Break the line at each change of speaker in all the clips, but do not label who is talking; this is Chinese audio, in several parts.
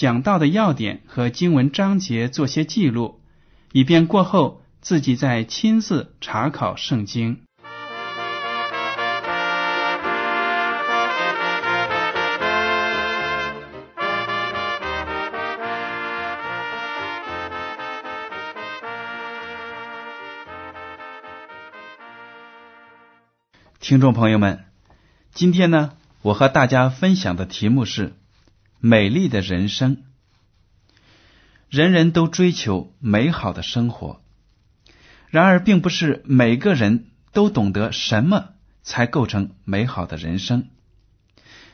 讲到的要点和经文章节做些记录，以便过后自己再亲自查考圣经。听众朋友们，今天呢，我和大家分享的题目是“美丽的人生”。人人都追求美好的生活，然而，并不是每个人都懂得什么才构成美好的人生。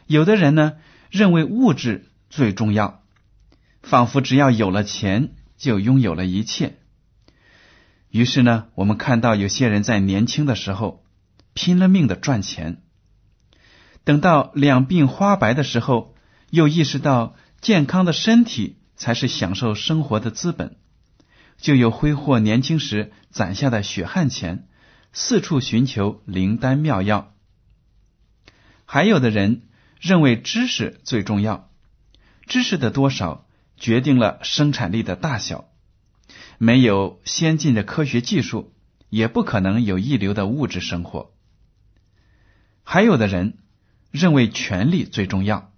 有的人呢，认为物质最重要，仿佛只要有了钱就拥有了一切。于是呢，我们看到有些人在年轻的时候。拼了命的赚钱，等到两鬓花白的时候，又意识到健康的身体才是享受生活的资本，就又挥霍年轻时攒下的血汗钱，四处寻求灵丹妙药。还有的人认为知识最重要，知识的多少决定了生产力的大小，没有先进的科学技术，也不可能有一流的物质生活。还有的人认为权力最重要，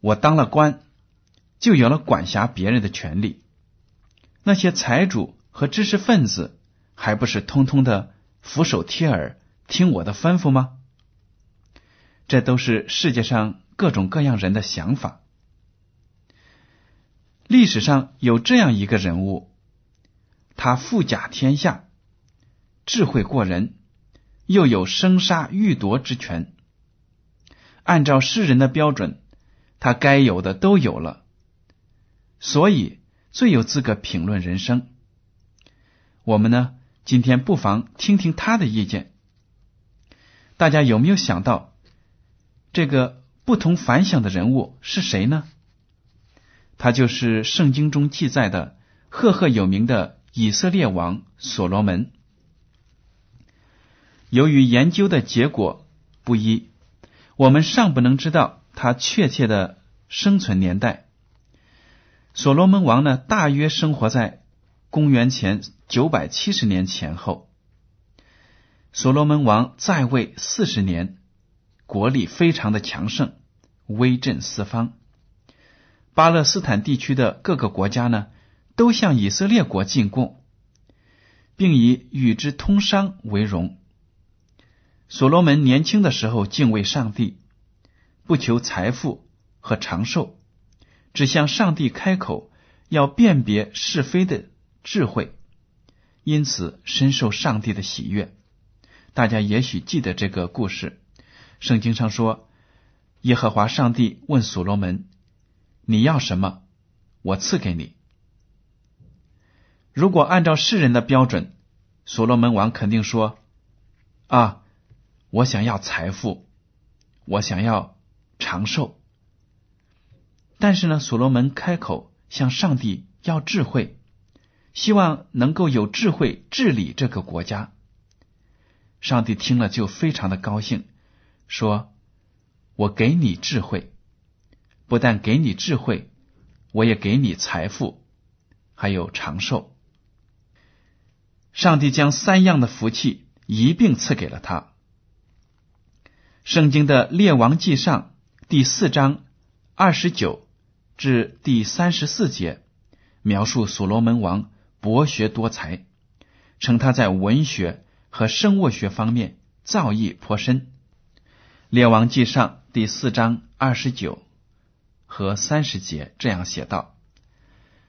我当了官，就有了管辖别人的权利。那些财主和知识分子还不是通通的俯首帖耳，听我的吩咐吗？这都是世界上各种各样人的想法。历史上有这样一个人物，他富甲天下，智慧过人。又有生杀予夺之权，按照世人的标准，他该有的都有了，所以最有资格评论人生。我们呢，今天不妨听听他的意见。大家有没有想到，这个不同凡响的人物是谁呢？他就是圣经中记载的赫赫有名的以色列王所罗门。由于研究的结果不一，我们尚不能知道他确切的生存年代。所罗门王呢，大约生活在公元前九百七十年前后。所罗门王在位四十年，国力非常的强盛，威震四方。巴勒斯坦地区的各个国家呢，都向以色列国进贡，并以与之通商为荣。所罗门年轻的时候敬畏上帝，不求财富和长寿，只向上帝开口要辨别是非的智慧，因此深受上帝的喜悦。大家也许记得这个故事，圣经上说，耶和华上帝问所罗门：“你要什么？我赐给你。”如果按照世人的标准，所罗门王肯定说：“啊。”我想要财富，我想要长寿，但是呢，所罗门开口向上帝要智慧，希望能够有智慧治理这个国家。上帝听了就非常的高兴，说：“我给你智慧，不但给你智慧，我也给你财富，还有长寿。”上帝将三样的福气一并赐给了他。圣经的列王记上第四章二十九至第三十四节，描述所罗门王博学多才，称他在文学和生物学方面造诣颇深。列王记上第四章二十九和三十节这样写道：“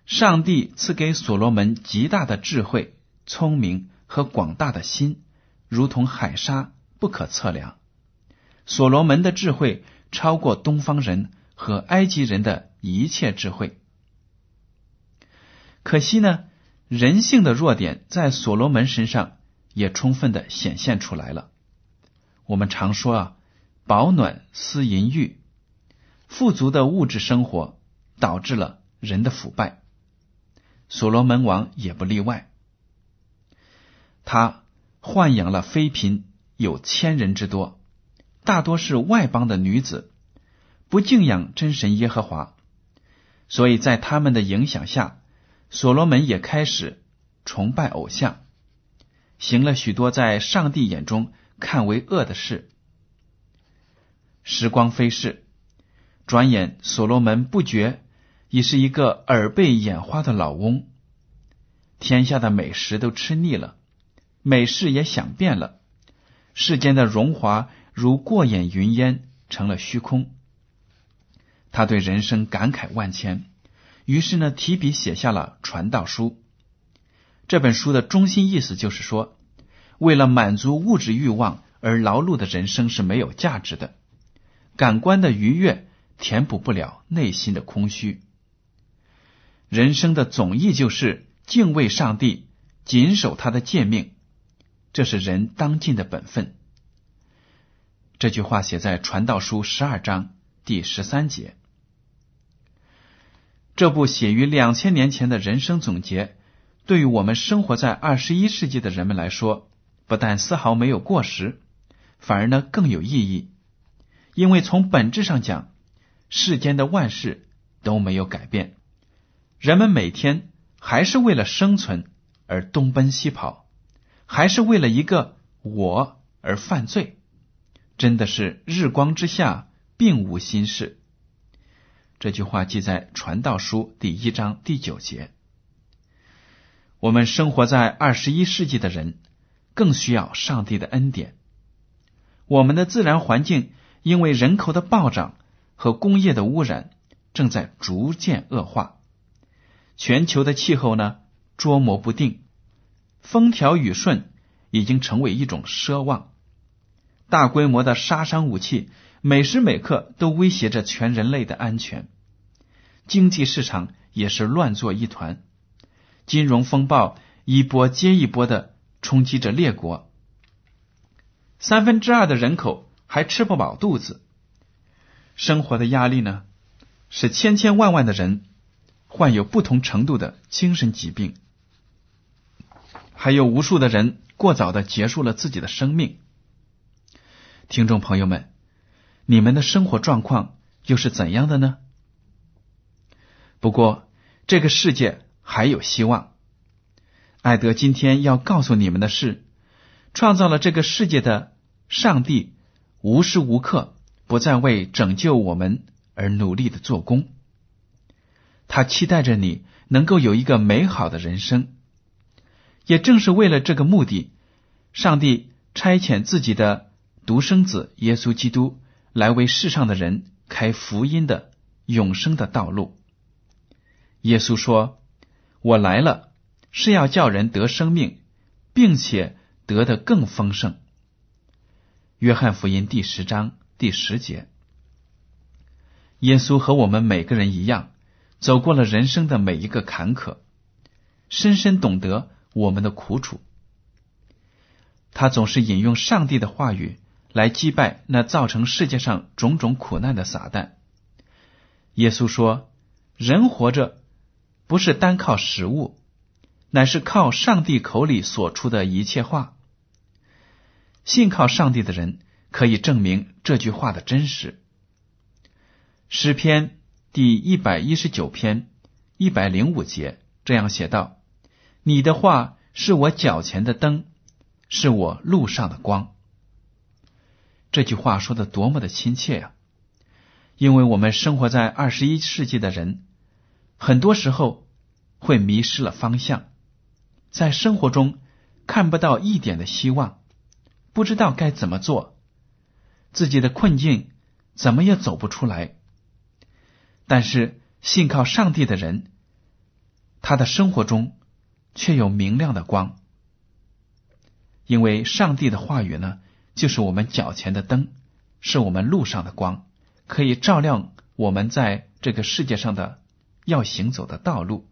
上帝赐给所罗门极大的智慧、聪明和广大的心，如同海沙，不可测量。所罗门的智慧超过东方人和埃及人的一切智慧。可惜呢，人性的弱点在所罗门身上也充分的显现出来了。我们常说啊。”保暖思淫欲，富足的物质生活导致了人的腐败。所罗门王也不例外，他豢养了妃嫔有千人之多，大多是外邦的女子，不敬仰真神耶和华，所以在他们的影响下，所罗门也开始崇拜偶像，行了许多在上帝眼中看为恶的事。时光飞逝，转眼所罗门不觉已是一个耳背眼花的老翁。天下的美食都吃腻了，美事也想遍了，世间的荣华如过眼云烟，成了虚空。他对人生感慨万千，于是呢，提笔写下了《传道书》。这本书的中心意思就是说，为了满足物质欲望而劳碌的人生是没有价值的。感官的愉悦填补不了内心的空虚。人生的总意就是敬畏上帝，谨守他的诫命，这是人当尽的本分。这句话写在《传道书》十二章第十三节。这部写于两千年前的人生总结，对于我们生活在二十一世纪的人们来说，不但丝毫没有过时，反而呢更有意义。因为从本质上讲，世间的万事都没有改变，人们每天还是为了生存而东奔西跑，还是为了一个我而犯罪，真的是日光之下并无新事。这句话记在《传道书》第一章第九节。我们生活在二十一世纪的人，更需要上帝的恩典。我们的自然环境。因为人口的暴涨和工业的污染正在逐渐恶化，全球的气候呢捉摸不定，风调雨顺已经成为一种奢望，大规模的杀伤武器每时每刻都威胁着全人类的安全，经济市场也是乱作一团，金融风暴一波接一波的冲击着列国，三分之二的人口。还吃不饱肚子，生活的压力呢，使千千万万的人患有不同程度的精神疾病，还有无数的人过早的结束了自己的生命。听众朋友们，你们的生活状况又是怎样的呢？不过，这个世界还有希望。艾德今天要告诉你们的是，创造了这个世界的上帝。无时无刻不在为拯救我们而努力的做工，他期待着你能够有一个美好的人生。也正是为了这个目的，上帝差遣自己的独生子耶稣基督来为世上的人开福音的永生的道路。耶稣说：“我来了，是要叫人得生命，并且得的更丰盛。”约翰福音第十章第十节，耶稣和我们每个人一样，走过了人生的每一个坎坷，深深懂得我们的苦楚。他总是引用上帝的话语来击败那造成世界上种种苦难的撒旦。耶稣说：“人活着不是单靠食物，乃是靠上帝口里所出的一切话。”信靠上帝的人可以证明这句话的真实。诗篇第一百一十九篇一百零五节这样写道：“你的话是我脚前的灯，是我路上的光。”这句话说的多么的亲切呀！因为我们生活在二十一世纪的人，很多时候会迷失了方向，在生活中看不到一点的希望，不知道该怎么做，自己的困境怎么也走不出来。但是信靠上帝的人，他的生活中却有明亮的光，因为上帝的话语呢，就是我们脚前的灯，是我们路上的光。可以照亮我们在这个世界上的要行走的道路。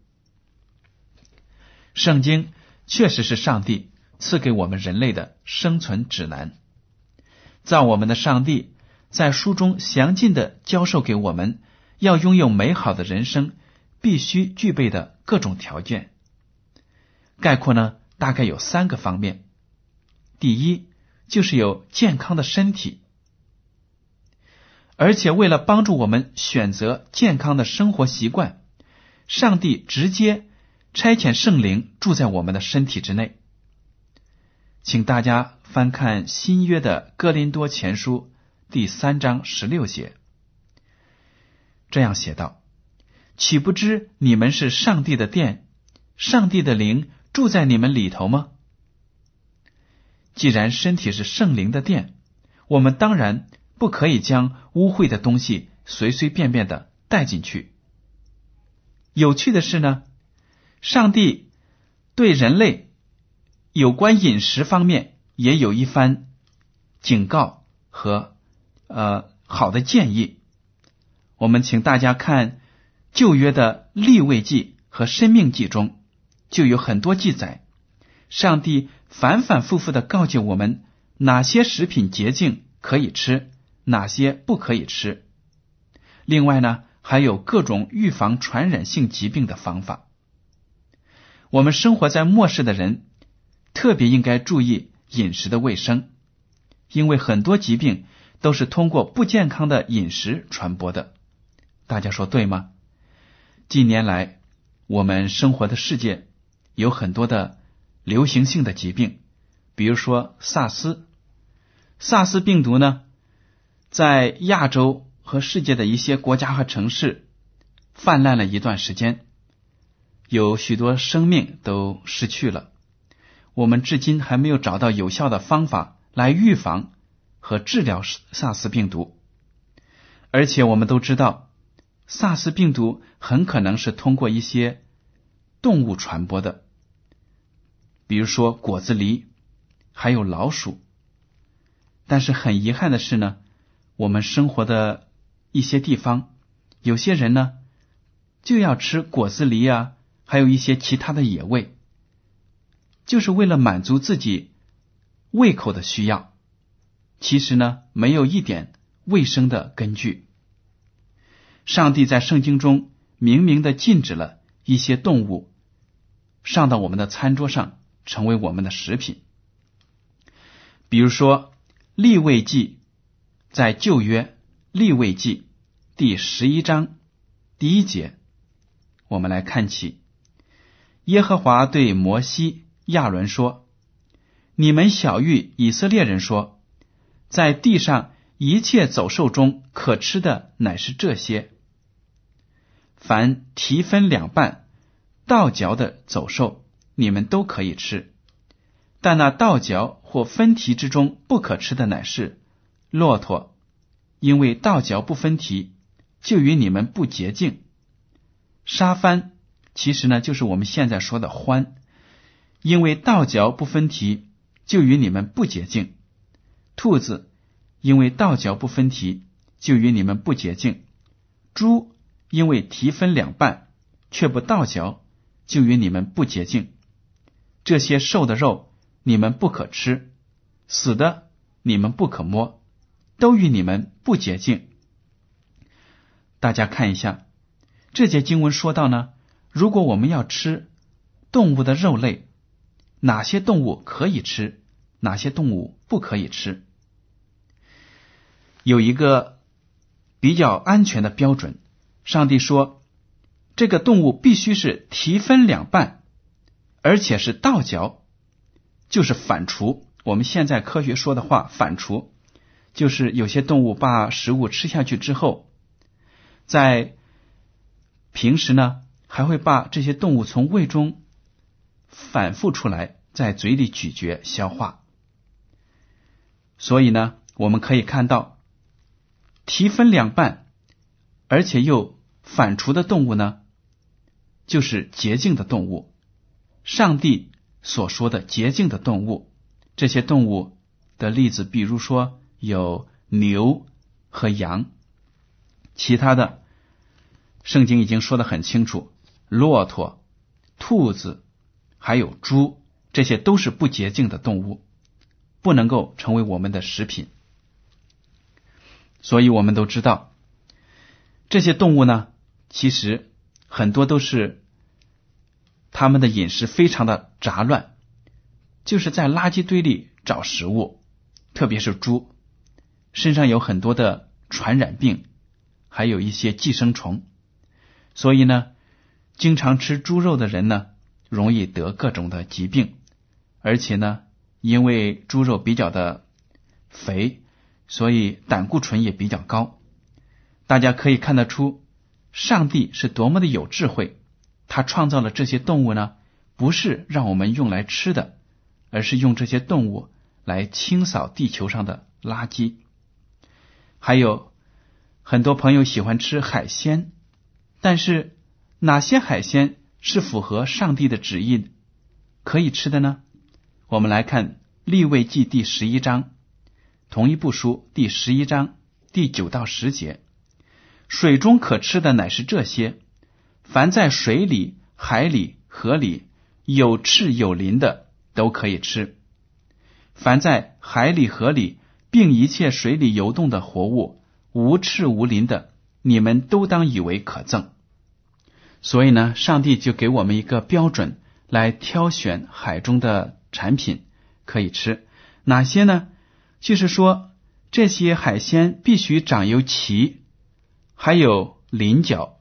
圣经确实是上帝赐给我们人类的生存指南。造我们的上帝在书中详尽的教授给我们要拥有美好的人生必须具备的各种条件。概括呢，大概有三个方面。第一，就是有健康的身体。而且，为了帮助我们选择健康的生活习惯，上帝直接差遣圣灵住在我们的身体之内。请大家翻看新约的哥林多前书第三章十六节，这样写道：“岂不知你们是上帝的殿，上帝的灵住在你们里头吗？既然身体是圣灵的殿，我们当然。”不可以将污秽的东西随随便便的带进去。有趣的是呢，上帝对人类有关饮食方面也有一番警告和呃好的建议。我们请大家看旧约的立位记和生命记中，就有很多记载，上帝反反复复的告诫我们哪些食品洁净可以吃。哪些不可以吃？另外呢，还有各种预防传染性疾病的方法。我们生活在末世的人，特别应该注意饮食的卫生，因为很多疾病都是通过不健康的饮食传播的。大家说对吗？近年来，我们生活的世界有很多的流行性的疾病，比如说萨斯。萨斯病毒呢？在亚洲和世界的一些国家和城市泛滥了一段时间，有许多生命都失去了。我们至今还没有找到有效的方法来预防和治疗萨斯病毒，而且我们都知道，萨斯病毒很可能是通过一些动物传播的，比如说果子狸，还有老鼠。但是很遗憾的是呢。我们生活的一些地方，有些人呢就要吃果子狸啊，还有一些其他的野味，就是为了满足自己胃口的需要。其实呢，没有一点卫生的根据。上帝在圣经中明明的禁止了一些动物上到我们的餐桌上，成为我们的食品。比如说立位记。在旧约立位记第十一章第一节，我们来看起耶和华对摩西、亚伦说：“你们小谕以色列人说，在地上一切走兽中可吃的乃是这些：凡蹄分两半、倒嚼的走兽，你们都可以吃；但那倒嚼或分蹄之中不可吃的乃是。”骆驼，因为倒嚼不分蹄，就与你们不洁净。沙帆其实呢，就是我们现在说的獾，因为倒嚼不分蹄，就与你们不洁净。兔子，因为倒嚼不分蹄，就与你们不洁净。猪，因为蹄分两半，却不倒嚼，就与你们不洁净。这些瘦的肉，你们不可吃；死的，你们不可摸。都与你们不洁净。大家看一下这节经文说到呢，如果我们要吃动物的肉类，哪些动物可以吃，哪些动物不可以吃？有一个比较安全的标准。上帝说，这个动物必须是蹄分两半，而且是倒嚼，就是反刍。我们现在科学说的话，反刍。就是有些动物把食物吃下去之后，在平时呢，还会把这些动物从胃中反复出来，在嘴里咀嚼消化。所以呢，我们可以看到，蹄分两半，而且又反刍的动物呢，就是洁净的动物。上帝所说的洁净的动物，这些动物的例子，比如说有牛和羊，其他的。圣经已经说的很清楚，骆驼、兔子，还有猪，这些都是不洁净的动物，不能够成为我们的食品。所以我们都知道，这些动物呢，其实很多都是他们的饮食非常的杂乱，就是在垃圾堆里找食物，特别是猪，身上有很多的传染病，还有一些寄生虫。所以呢，经常吃猪肉的人呢，容易得各种的疾病，而且呢，因为猪肉比较的肥，所以胆固醇也比较高。大家可以看得出，上帝是多么的有智慧，他创造了这些动物呢，不是让我们用来吃的，而是用这些动物来清扫地球上的垃圾。还有很多朋友喜欢吃海鲜。但是哪些海鲜是符合上帝的旨意可以吃的呢？我们来看《立位记》第十一章，同一部书第十一章第九到十节：水中可吃的乃是这些，凡在水里、海里、河里有翅有鳞的都可以吃；凡在海里、河里，并一切水里游动的活物，无翅无鳞的。你们都当以为可憎，所以呢，上帝就给我们一个标准来挑选海中的产品可以吃哪些呢？就是说这些海鲜必须长有鳍，还有鳞角。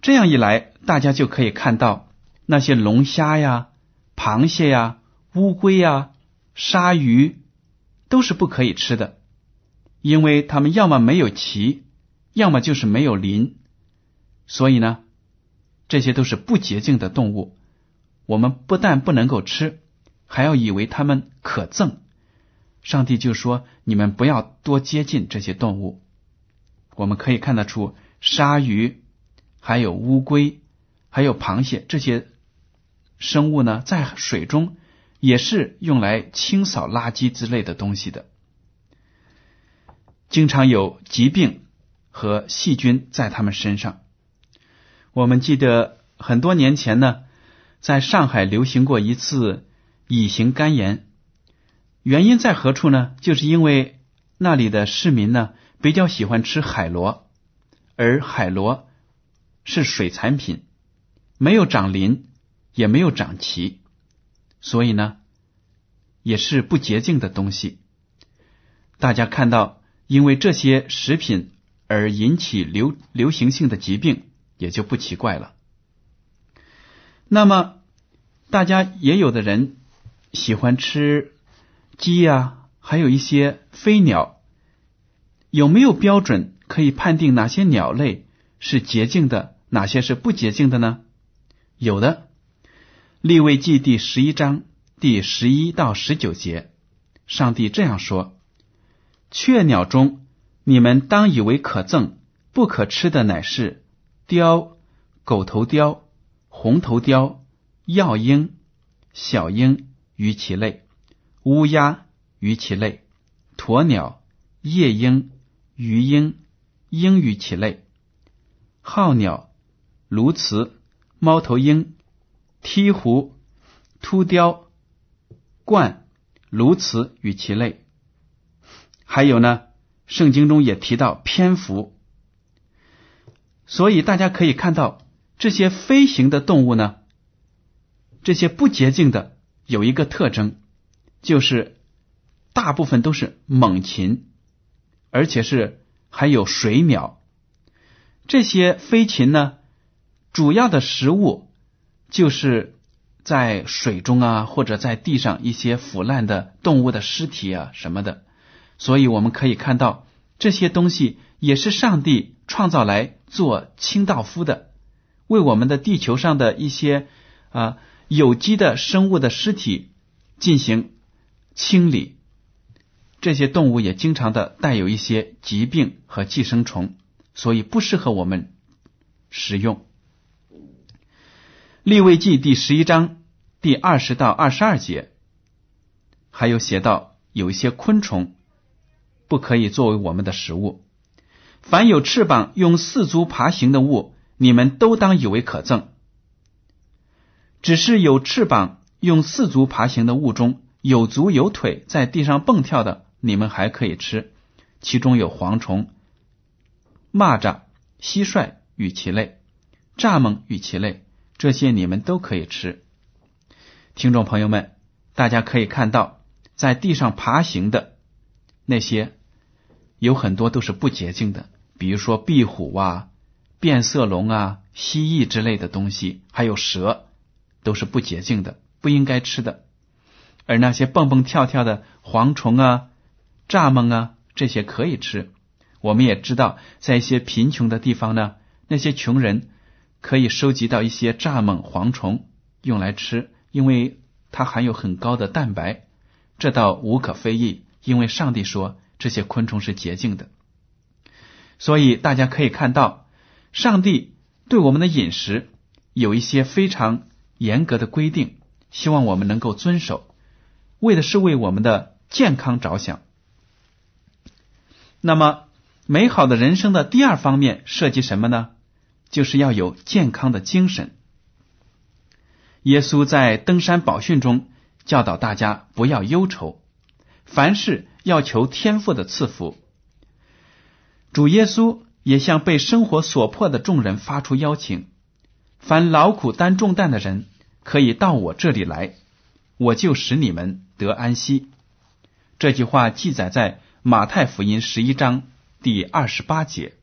这样一来，大家就可以看到那些龙虾呀、螃蟹呀、乌龟呀、鲨鱼都是不可以吃的。因为它们要么没有鳍，要么就是没有鳞，所以呢，这些都是不洁净的动物。我们不但不能够吃，还要以为它们可憎。上帝就说：“你们不要多接近这些动物。”我们可以看得出，鲨鱼、还有乌龟、还有螃蟹这些生物呢，在水中也是用来清扫垃圾之类的东西的。经常有疾病和细菌在他们身上。我们记得很多年前呢，在上海流行过一次乙型肝炎，原因在何处呢？就是因为那里的市民呢比较喜欢吃海螺，而海螺是水产品，没有长鳞，也没有长鳍，所以呢也是不洁净的东西。大家看到。因为这些食品而引起流流行性的疾病，也就不奇怪了。那么，大家也有的人喜欢吃鸡呀，还有一些飞鸟，有没有标准可以判定哪些鸟类是洁净的，哪些是不洁净的呢？有的，《立位记》第十一章第十一到十九节，上帝这样说。雀鸟中，你们当以为可憎、不可吃的乃是雕、狗头雕、红头雕、药鹰、小鹰鱼其类；乌鸦鱼其类；鸵鸟、夜鹰、鱼鹰、鹰鱼其类；号鸟、鸬鹚、猫头鹰、鹈鹕、秃雕、鹳、鸬鹚与其类。还有呢，圣经中也提到蝙蝠，所以大家可以看到这些飞行的动物呢，这些不洁净的有一个特征，就是大部分都是猛禽，而且是还有水鸟。这些飞禽呢，主要的食物就是在水中啊，或者在地上一些腐烂的动物的尸体啊什么的。所以我们可以看到，这些东西也是上帝创造来做清道夫的，为我们的地球上的一些啊有机的生物的尸体进行清理。这些动物也经常的带有一些疾病和寄生虫，所以不适合我们食用。立位记第十一章第二十到二十二节，还有写到有一些昆虫不可以作为我们的食物。凡有翅膀用四足爬行的物，你们都当以为可憎。只是有翅膀用四足爬行的物中有足有腿在地上蹦跳的。你们还可以吃，其中有蝗虫、蚂蚱、蟋蟀与其类、蚱蜢与其类，这些你们都可以吃。听众朋友们，大家可以看到，在地上爬行的那些，有很多都是不洁净的，比如说壁虎啊、变色龙啊、蜥蜴之类的东西，还有蛇，都是不洁净的，不应该吃的。而那些蹦蹦跳跳的蝗虫啊，蚱蜢啊，这些可以吃。我们也知道，在一些贫穷的地方呢，那些穷人可以收集到一些蚱蜢、蝗虫用来吃，因为它含有很高的蛋白，这倒无可非议。因为上帝说这些昆虫是洁净的，所以大家可以看到，上帝对我们的饮食有一些非常严格的规定，希望我们能够遵守，为的是为我们的健康着想。那么，美好的人生的第二方面涉及什么呢？就是要有健康的精神。耶稣在登山宝训中教导大家不要忧愁，凡事要求天赋的赐福。主耶稣也向被生活所迫的众人发出邀请：凡劳苦担重担的人，可以到我这里来，我就使你们得安息。这句话记载在。马太福音十一章第二十八节，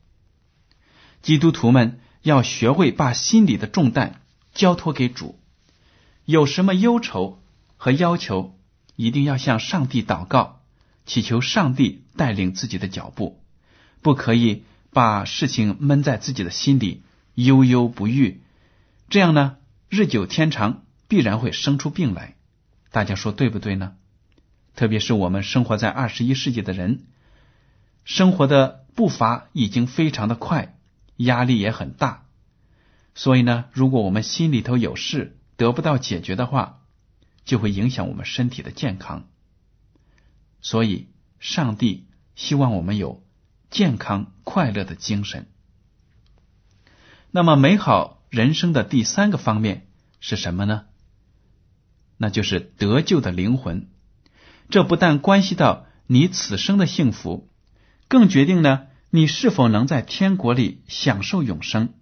基督徒们要学会把心里的重担交托给主，有什么忧愁和要求，一定要向上帝祷告，祈求上帝带领自己的脚步，不可以把事情闷在自己的心里，悠悠不愈。这样呢，日久天长，必然会生出病来。大家说对不对呢？特别是我们生活在二十一世纪的人，生活的步伐已经非常的快，压力也很大。所以呢，如果我们心里头有事得不到解决的话，就会影响我们身体的健康。所以，上帝希望我们有健康快乐的精神。那么，美好人生的第三个方面是什么呢？那就是得救的灵魂。这不但关系到你此生的幸福，更决定呢你是否能在天国里享受永生。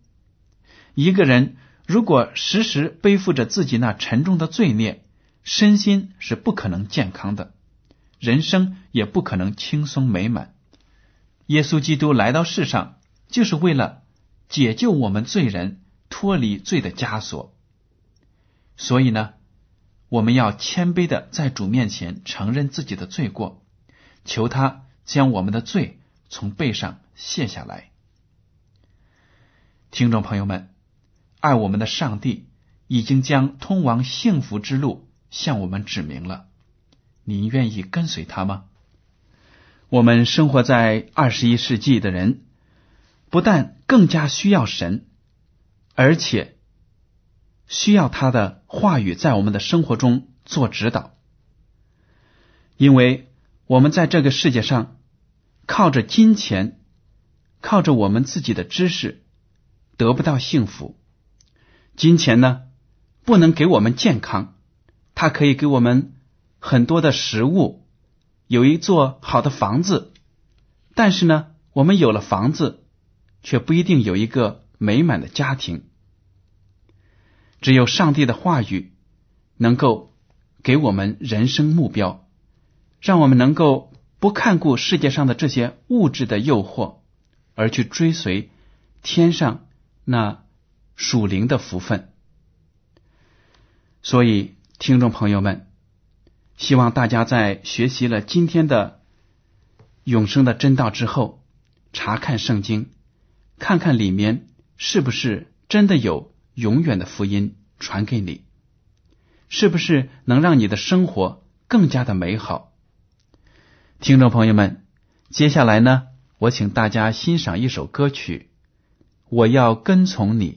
一个人如果时时背负着自己那沉重的罪孽，身心是不可能健康的，人生也不可能轻松美满。耶稣基督来到世上，就是为了解救我们罪人脱离罪的枷锁。所以呢。我们要谦卑的在主面前承认自己的罪过，求他将我们的罪从背上卸下来。听众朋友们，爱我们的上帝已经将通往幸福之路向我们指明了，您愿意跟随他吗？我们生活在二十一世纪的人，不但更加需要神，而且。需要他的话语在我们的生活中做指导，因为我们在这个世界上靠着金钱，靠着我们自己的知识得不到幸福。金钱呢，不能给我们健康，它可以给我们很多的食物，有一座好的房子，但是呢，我们有了房子，却不一定有一个美满的家庭。只有上帝的话语能够给我们人生目标，让我们能够不看顾世界上的这些物质的诱惑，而去追随天上那属灵的福分。所以，听众朋友们，希望大家在学习了今天的永生的真道之后，查看圣经，看看里面是不是真的有永远的福音传给你，是不是能让你的生活更加的美好。听众朋友们，接下来呢，我请大家欣赏一首歌曲，《我要跟从你》。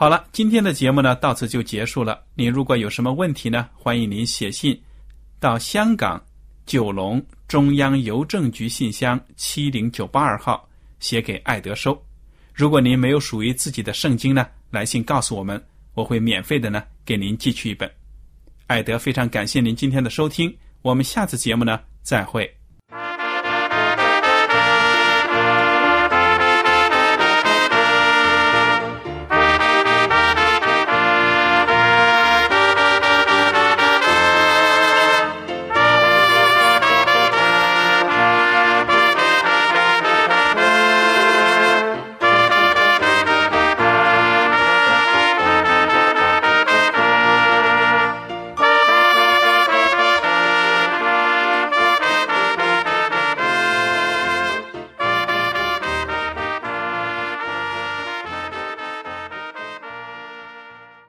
好了，今天的节目呢到此就结束了。您如果有什么问题呢，欢迎您写信到香港九龙中央邮政局信箱七零九八二号，写给爱德收。如果您没有属于自己的圣经呢，来信告诉我们，我会免费的呢给您寄去一本。艾德非常感谢您今天的收听，我们下次节目呢再会。